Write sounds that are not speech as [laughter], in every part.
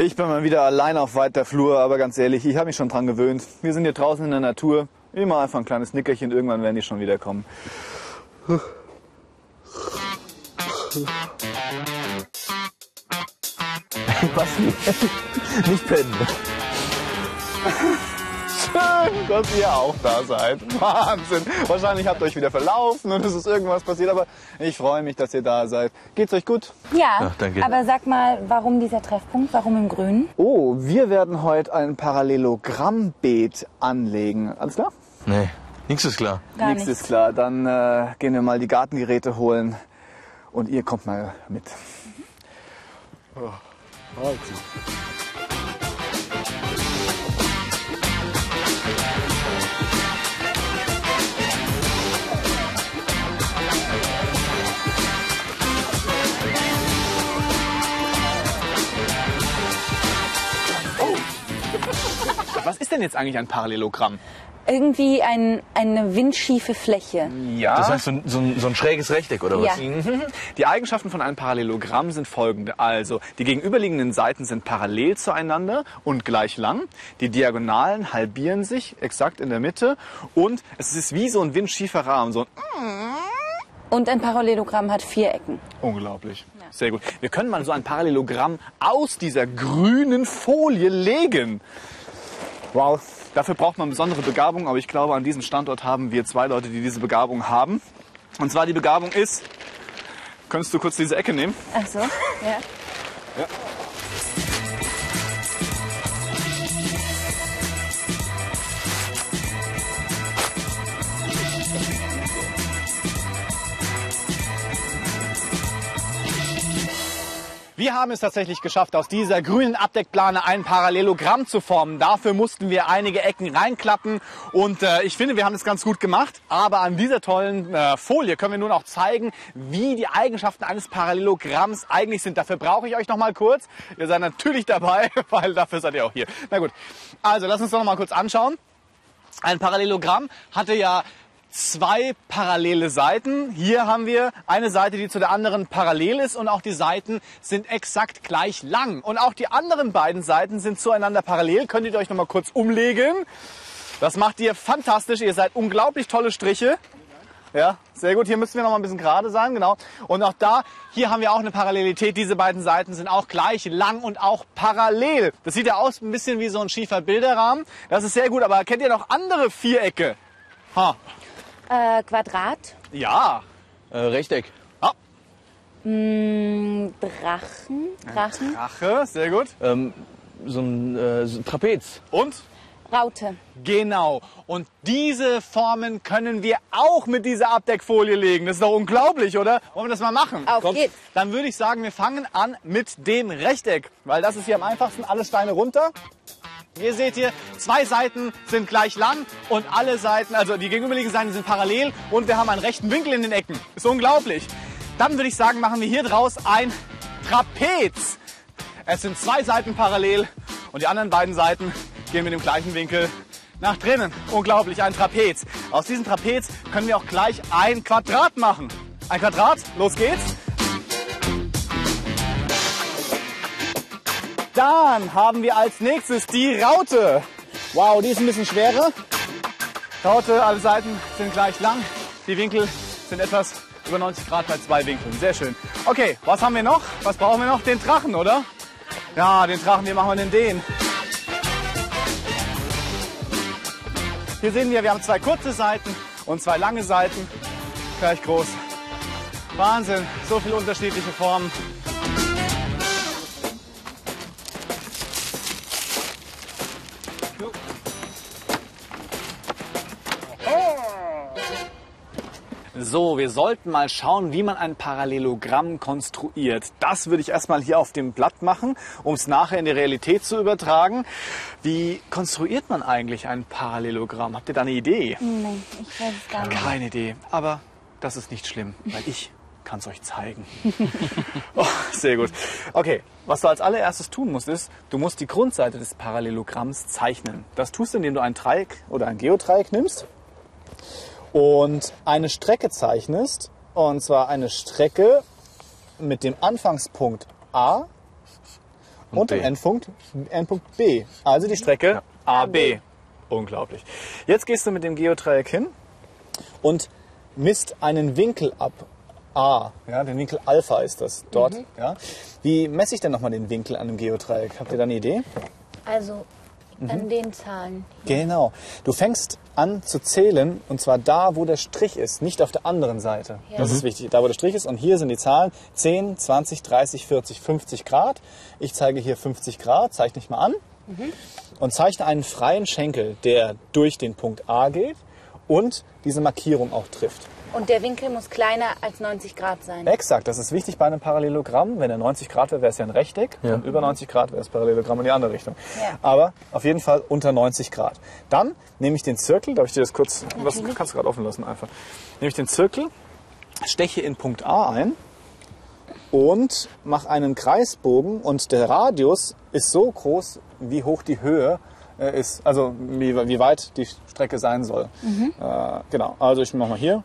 Ich bin mal wieder allein auf weiter Flur, aber ganz ehrlich, ich habe mich schon dran gewöhnt. Wir sind hier draußen in der Natur. Immer einfach ein kleines Nickerchen, irgendwann werden die schon wieder kommen. [laughs] Was? Nicht pennen. [laughs] Schön, dass ihr auch da seid. [laughs] Wahnsinn. Wahrscheinlich habt ihr euch wieder verlaufen und es ist irgendwas passiert, aber ich freue mich, dass ihr da seid. Geht's euch gut? Ja, Ach, danke. aber sag mal, warum dieser Treffpunkt? Warum im Grünen? Oh, wir werden heute ein Parallelogrammbet anlegen. Alles klar? Nee, nichts ist klar. Gar Nichts nichts. ist klar. Dann äh, gehen wir mal die Gartengeräte holen und ihr kommt mal mit. Was ist denn jetzt eigentlich ein Parallelogramm? Irgendwie ein, eine windschiefe Fläche. Ja. Das heißt so, ein- so, ein, so ein schräges Rechteck oder was? Ja. Die Eigenschaften von einem Parallelogramm sind folgende. Also, die gegenüberliegenden Seiten sind parallel zueinander und gleich lang. Die Diagonalen halbieren sich exakt in der Mitte. Und es ist wie so ein windschiefer Rahmen. So ein Und ein Parallelogramm hat vier Ecken. Unglaublich. Sehr gut. Wir können mal so ein Parallelogramm aus dieser grünen Folie legen. Wow. Dafür braucht man besondere Begabung, aber ich glaube, an diesem Standort haben wir zwei Leute, die diese Begabung haben. Und zwar die Begabung ist, könntest du kurz diese Ecke nehmen? Ach so, ja. Wir haben es tatsächlich geschafft, aus dieser grünen Abdeckplane ein Parallelogramm zu formen. Dafür mussten wir einige Ecken reinklappen und äh, ich finde, wir haben es ganz gut gemacht. Aber an dieser tollen äh, Folie können wir nun auch zeigen, wie die Eigenschaften eines Parallelogramms eigentlich sind. Dafür brauche ich euch noch mal kurz. Ihr seid natürlich dabei, [laughs] weil dafür seid ihr auch hier. Na gut, also lass uns doch noch mal kurz anschauen. Ein Parallelogramm hatte ja zwei parallele Seiten. Hier haben wir eine Seite, die zu der anderen parallel ist und auch die Seiten sind exakt gleich lang. Und auch die anderen beiden Seiten sind zueinander parallel. Könntet ihr euch noch mal kurz umlegen. Das macht ihr fantastisch. Ihr seid unglaublich tolle Striche. Ja, sehr gut. Hier müssen wir noch mal ein bisschen gerade sein, genau. Und auch da, hier haben wir auch eine Parallelität. Diese beiden Seiten sind auch gleich lang und auch parallel. Das sieht ja aus ein bisschen wie so ein schiefer Bilderrahmen. Das ist sehr gut. Aber kennt ihr noch andere Vierecke? Ha. Äh, Quadrat, Ja. Äh, Rechteck. Ah, mh, Drachen, Drachen, Drache, sehr gut. Ähm, so ein äh, so ein Trapez. Und? Raute. Genau. Und diese Formen können wir auch mit dieser Abdeckfolie legen. Das ist doch unglaublich, oder? Wollen wir das mal machen? Auf geht's. Dann würde ich sagen, wir fangen an mit dem Rechteck. Weil das ist hier am einfachsten. Alle Steine runter. Hier seht ihr, zwei Seiten sind gleich lang und alle Seiten, also die gegenüberliegenden Seiten sind parallel und wir haben einen rechten Winkel in den Ecken. Ist unglaublich. Dann würde ich sagen, machen wir hier draus ein Trapez. Es sind zwei Seiten parallel und die anderen beiden Seiten gehen mit dem gleichen Winkel nach drinnen. Unglaublich, ein Trapez. Aus diesem Trapez können wir auch gleich ein Quadrat machen. Ein Quadrat, los geht's. Dann haben wir als nächstes die Raute. Wow, die ist ein bisschen schwerer. Raute, alle Seiten sind gleich lang. Die Winkel sind etwas über 90 Grad bei zwei Winkeln. Sehr schön. Okay, was haben wir noch? Was brauchen wir noch? Den Drachen, oder? Ja, den Drachen, wie machen wir denn den? Hier sehen wir, wir haben zwei kurze Seiten und zwei lange Seiten. Gleich groß. Wahnsinn, so viele unterschiedliche Formen. So, wir sollten mal schauen, wie man ein Parallelogramm konstruiert. Das würde ich erstmal hier auf dem Blatt machen, um es nachher in die Realität zu übertragen. Wie konstruiert man eigentlich ein Parallelogramm? Habt ihr da eine Idee? Nee, ich weiß es gar nicht. Keine Idee. Aber das ist nicht schlimm, weil ich kann es euch zeigen. [laughs] oh, sehr gut. Okay, was du als allererstes tun musst, ist, du musst die Grundseite des Parallelogramms zeichnen. Das tust du, indem du ein Dreieck oder ein Geodreieck nimmst und eine Strecke zeichnest. Und zwar eine Strecke mit dem Anfangspunkt A und, dem B. Endpunkt, Endpunkt B. Also die Strecke AB. Unglaublich. Jetzt gehst du mit dem Geodreieck hin und misst einen Winkel ab. A, ja, den Winkel Alpha ist das dort. Ja. Wie messe ich denn nochmal den Winkel an einem Geodreieck? Habt ihr da eine Idee? Also Mhm. an den Zahlen. Genau. Du fängst an zu zählen und zwar da, wo der Strich ist, nicht auf der anderen Seite. Ja. Das ist wichtig. Da, wo der Strich ist und hier sind die Zahlen 10, 20, 30, 40, 50 Grad. Ich zeige hier 50 Grad, zeichne ich mal an und zeichne einen freien Schenkel, der durch den Punkt A geht und diese Markierung auch trifft. Und der Winkel muss kleiner als 90 Grad sein. Exakt, das ist wichtig bei einem Parallelogramm. Wenn er 90 Grad wäre, wäre es ja ein Rechteck. Ja. Und über 90 Grad wäre es Parallelogramm in die andere Richtung. Ja. Aber auf jeden Fall unter 90 Grad. Dann nehme ich den Zirkel, darf ich dir das kurz, was Natürlich. kannst du gerade offen lassen einfach. Nehme ich den Zirkel, steche in Punkt A ein und mache einen Kreisbogen und der Radius ist so groß, wie hoch die Höhe äh, ist, also wie, wie weit die Strecke sein soll. Äh, genau, also ich mache mal hier,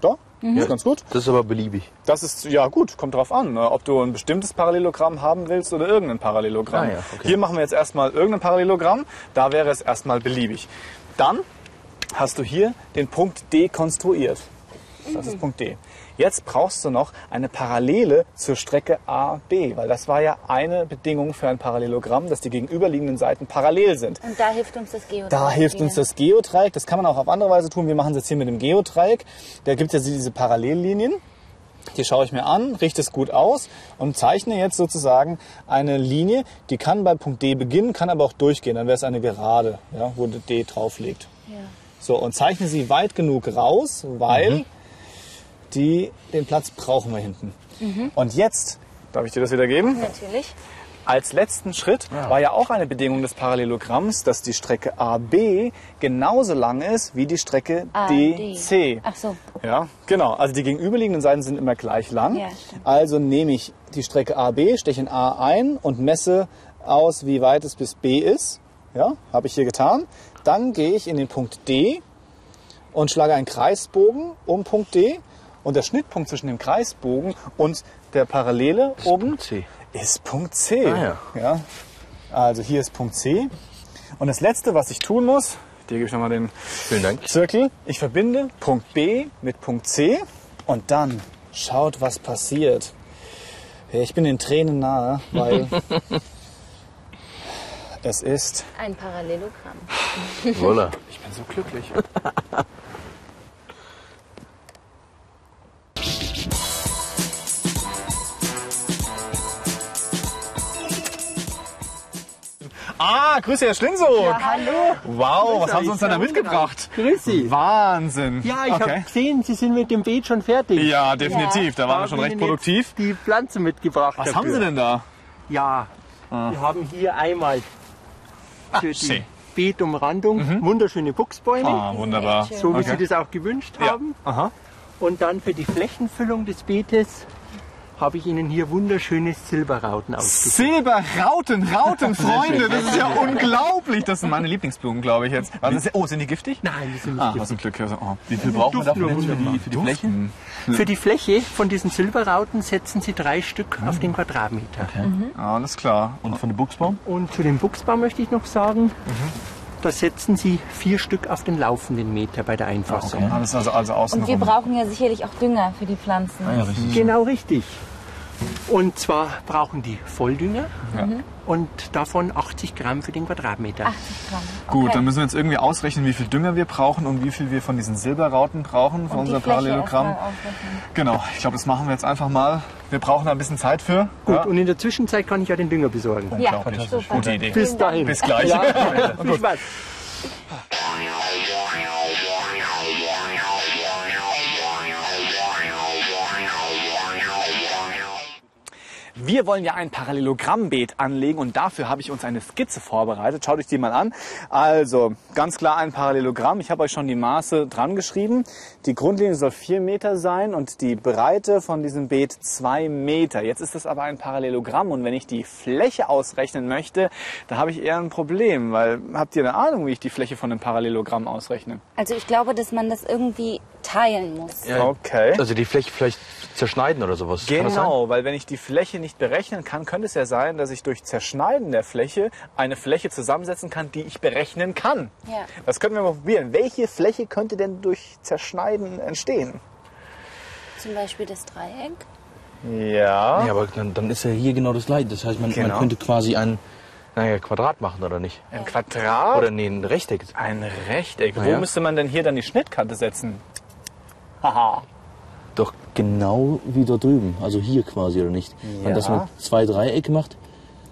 da, ist ganz gut. Das ist aber beliebig. Das ist, ja gut, kommt drauf an, ne, ob du ein bestimmtes Parallelogramm haben willst oder irgendein Parallelogramm. Ah ja, okay. Hier machen wir jetzt erstmal irgendein Parallelogramm, da wäre es erstmal beliebig. Dann hast du hier den Punkt D konstruiert. Das ist Punkt D. Jetzt brauchst du noch eine Parallele zur Strecke AB, weil das war ja eine Bedingung für ein Parallelogramm, dass die gegenüberliegenden Seiten parallel sind. Und da hilft uns das Geodreieck. Da hilft uns das Geodreieck. Das kann man auch auf andere Weise tun. Wir machen es jetzt hier mit dem Geodreieck. Da gibt es ja diese Parallellinien. Die schaue ich mir an, richte es gut aus und zeichne jetzt sozusagen eine Linie, die kann bei Punkt D beginnen, kann aber auch durchgehen. Dann wäre es eine Gerade, ja, wo D drauf liegt. Ja. So, und zeichne sie weit genug raus, weil die, den Platz brauchen wir hinten. Und jetzt, darf ich dir das wieder geben? Natürlich. Als letzten Schritt war ja auch eine Bedingung des Parallelogramms, dass die Strecke AB genauso lang ist wie die Strecke AD. DC. Ach so. Ja, genau. Also die gegenüberliegenden Seiten sind immer gleich lang. Ja, also nehme ich die Strecke AB, steche in A ein und messe aus, wie weit es bis B ist. Ja, habe ich hier getan. Dann gehe ich in den Punkt D und schlage einen Kreisbogen um Punkt D. Und der Schnittpunkt zwischen dem Kreisbogen und der Parallele oben Punkt C. ist Punkt C. Ah, ja. Also hier ist Punkt C. Und das letzte, was ich tun muss, dir gebe ich nochmal den Vielen Dank. Zirkel. Ich verbinde Punkt B mit Punkt C und dann schaut, was passiert. Ja, Ich bin den Tränen nahe, weil [laughs] es ist. Ein Parallelogramm. Voila. Ich bin so glücklich. [laughs] Ah, grüße Herr Schlinso. Hallo. Wow, was haben Sie uns denn da Ja, mitgebracht? Grüß Sie. Wahnsinn. Ja, ich okay. habe gesehen, Sie sind mit dem Beet schon fertig. Ja, definitiv. Da waren wir schon recht produktiv. Die Pflanzen mitgebracht. Was dafür. haben Sie denn da? Ja, wir haben hier einmal für die schön. Beetumrandung wunderschöne Buchsbäume, Ah, wunderbar. so wie okay. Sie das auch gewünscht Ja. haben. Aha. Und dann für die Flächenfüllung des Beetes habe ich Ihnen hier wunderschöne Silberrauten ausgesucht. Silberrauten, Rauten, Freunde, das ist ja unglaublich. Das sind meine Lieblingsblumen, glaube ich jetzt. Was ist, oh, sind die giftig? Nein, die sind nicht Ah, giftig. was ein Glück. Also, oh. Wie viel brauchen wir dafür für die, für die Fläche? Für die Fläche von diesen Silberrauten setzen Sie drei Stück auf den Quadratmeter. Alles klar. Und von dem Buchsbaum? Und zu dem Buchsbaum möchte ich noch sagen, da setzen Sie vier Stück auf den laufenden Meter bei der Einfassung. Okay. Alles also, also Und wir brauchen ja sicherlich auch Dünger für die Pflanzen. Ah, ja, richtig. Genau richtig. Und zwar brauchen die Volldünger Ja. und davon 80 Gramm für den Quadratmeter. 80 Gramm. Gut, Okay. dann müssen wir jetzt irgendwie ausrechnen, wie viel Dünger wir brauchen und wie viel wir von diesen Silberrauten brauchen für Und die unser Fläche Parallelogramm. Genau, ich glaube, das machen wir jetzt einfach mal. Wir brauchen da ein bisschen Zeit für. Gut, ja. und in der Zwischenzeit kann ich ja den Dünger besorgen. Ja. Gute Idee. Bis dahin. Bis gleich. Ja, [laughs] viel Spaß. Wir wollen ja ein Parallelogrammbeet anlegen und dafür habe ich uns eine Skizze vorbereitet. Schaut euch die mal an. Also ganz klar ein Parallelogramm. Ich habe euch schon die Maße dran geschrieben. Die Grundlinie soll vier Meter sein und die Breite von diesem Beet zwei Meter. Jetzt ist das aber ein Parallelogramm und wenn ich die Fläche ausrechnen möchte, da habe ich eher ein Problem, weil habt ihr eine Ahnung, wie ich die Fläche von einem Parallelogramm ausrechne? Also ich glaube, dass man das irgendwie teilen muss. Ja, Okay. Also die Fläche vielleicht zerschneiden oder sowas. Genau, weil wenn ich die Fläche nicht berechnen kann, könnte es ja sein, dass ich durch Zerschneiden der Fläche eine Fläche zusammensetzen kann, die ich berechnen kann. Ja. Das könnten wir mal probieren. Welche Fläche könnte denn durch Zerschneiden entstehen? Zum Beispiel das Dreieck. Ja. Ja, aber dann, dann ist ja hier genau das gleiche. Das heißt, man, Genau. man könnte quasi ein naja, Quadrat machen, oder nicht? Ein Quadrat Oder nee, ein Rechteck. ein Rechteck. Wo ja. müsste man denn hier dann die Schnittkante setzen? Haha. Doch genau wie dort drüben. Also hier quasi, oder nicht? Ja. Und dass man zwei Dreiecke macht,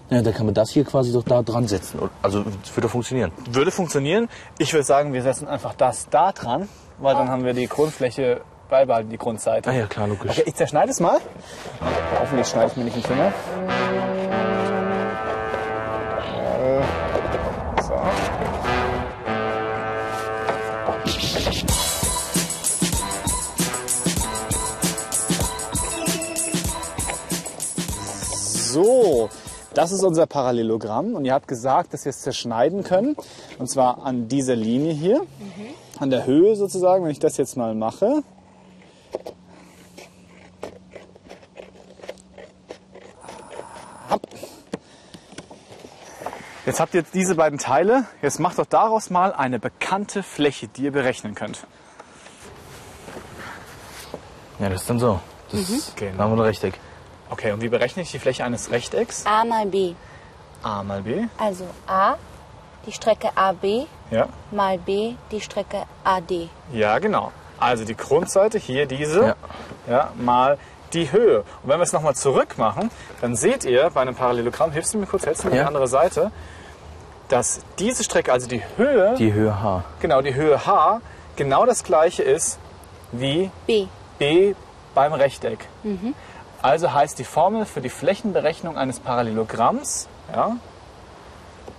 ja, dann kann man das hier quasi doch da dran setzen. Also das würde funktionieren. Würde funktionieren. Ich würde sagen, wir setzen einfach das da dran, weil dann haben wir die Grundfläche beibehalten, die Grundseite. Ah ja, klar, logisch. Okay, ich zerschneide es mal. Hoffentlich schneide ich mir nicht den Finger. Das ist unser Parallelogramm und ihr habt gesagt, dass wir es zerschneiden können. Und zwar an dieser Linie hier, an der Höhe sozusagen. Wenn ich das jetzt mal mache, Jetzt habt ihr jetzt diese beiden Teile. Jetzt macht doch daraus mal eine bekannte Fläche, die ihr berechnen könnt. Ja, das ist dann so. Das Genau. da haben wir ein Rechteck. Okay, und wie berechne ich die Fläche eines Rechtecks? A mal B. A mal B. Also A, die Strecke AB, Ja, mal B, die Strecke AD. ja genau. Also die Grundseite, hier diese, ja. Ja. mal die Höhe. Und wenn wir es nochmal zurück machen, dann seht ihr bei einem Parallelogramm, hilfst du mir kurz, hältst du mir Ja. die andere Seite, dass diese Strecke, also die Höhe, Die Höhe H. genau die Höhe H, genau das gleiche ist wie B. B beim Rechteck. Also heißt die Formel für die Flächenberechnung eines Parallelogramms ja,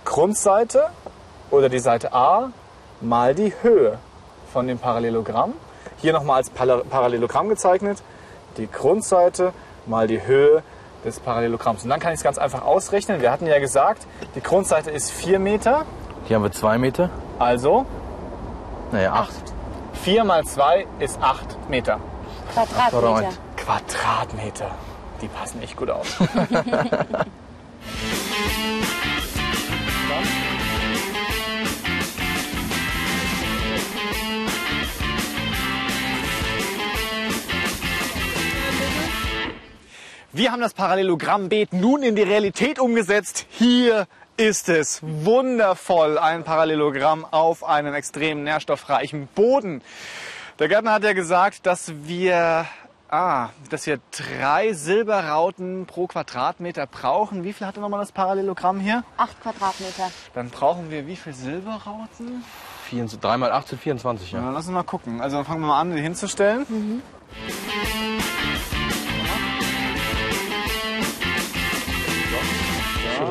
Grundseite oder die Seite A mal die Höhe von dem Parallelogramm. Hier nochmal als Parallelogramm gezeichnet. Die Grundseite mal die Höhe des Parallelogramms. Und dann kann ich es ganz einfach ausrechnen. Wir hatten ja gesagt, die Grundseite ist 4 Meter. Hier haben wir zwei Meter. Also Naja, acht. 4 mal 2 ist 8 Meter. Quadratmeter. Quadrat. Quadratmeter. Die passen echt gut aus. Wir haben das Parallelogrammbeet nun in die Realität umgesetzt. Hier ist es wundervoll, ein Parallelogramm auf einem extrem nährstoffreichen Boden. Der Gärtner hat ja gesagt, dass wir, ah, dass wir drei Silberrauten pro Quadratmeter brauchen. Wie viel hatte nochmal das Parallelogramm hier? Acht Quadratmeter. Dann brauchen wir wie viel Silberrauten? 3 mal 8 sind 24, Ja, ja. lass uns mal gucken. Also fangen wir mal an, die hinzustellen.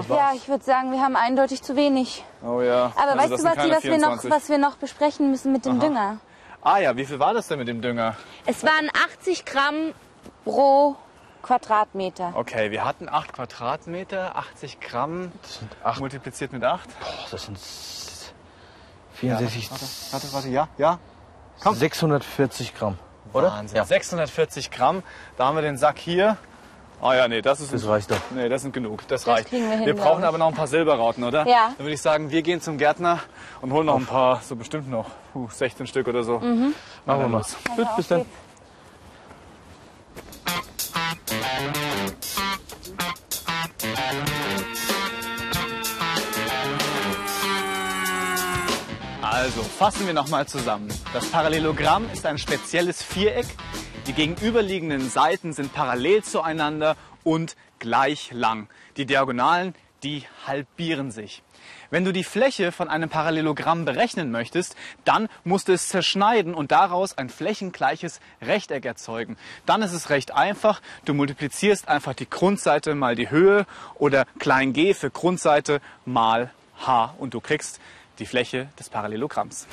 Ja, ich würde sagen, wir haben eindeutig zu wenig. Oh ja. Aber Also weißt du, was, was, wir noch, 24. was wir noch besprechen müssen mit dem Dünger? Ah ja, wie viel war das denn mit dem Dünger? Es waren 80 Gramm pro Quadratmeter. Okay, wir hatten 8 Quadratmeter, 80 Gramm Das sind 8. multipliziert mit 8. Boah, das sind 64, Warte, warte, warte, ja, ja. komm. 640 Gramm. Oder? Wahnsinn. Ja. 640 Gramm. Da haben wir den Sack hier. Ah ja, nee, das ist Das reicht doch. Nee, das sind genug. Das, reicht. kriegen wir hin, wir brauchen aber noch ein paar Silberrauten, oder? Ja. Dann würde ich sagen, wir gehen zum Gärtner und holen noch ein paar, so bestimmt noch puh, 16 Stück oder so. Mhm. Machen wir mal. Gut, bis dann. geht's. Also, fassen wir nochmal zusammen. Das Parallelogramm ist ein spezielles Viereck. Die gegenüberliegenden Seiten sind parallel zueinander und gleich lang. Die Diagonalen, die halbieren sich. Wenn du die Fläche von einem Parallelogramm berechnen möchtest, dann musst du es zerschneiden und daraus ein flächengleiches Rechteck erzeugen. Dann ist es recht einfach. Du multiplizierst einfach die Grundseite mal die Höhe oder klein g für Grundseite mal h und du kriegst die Fläche des Parallelogramms.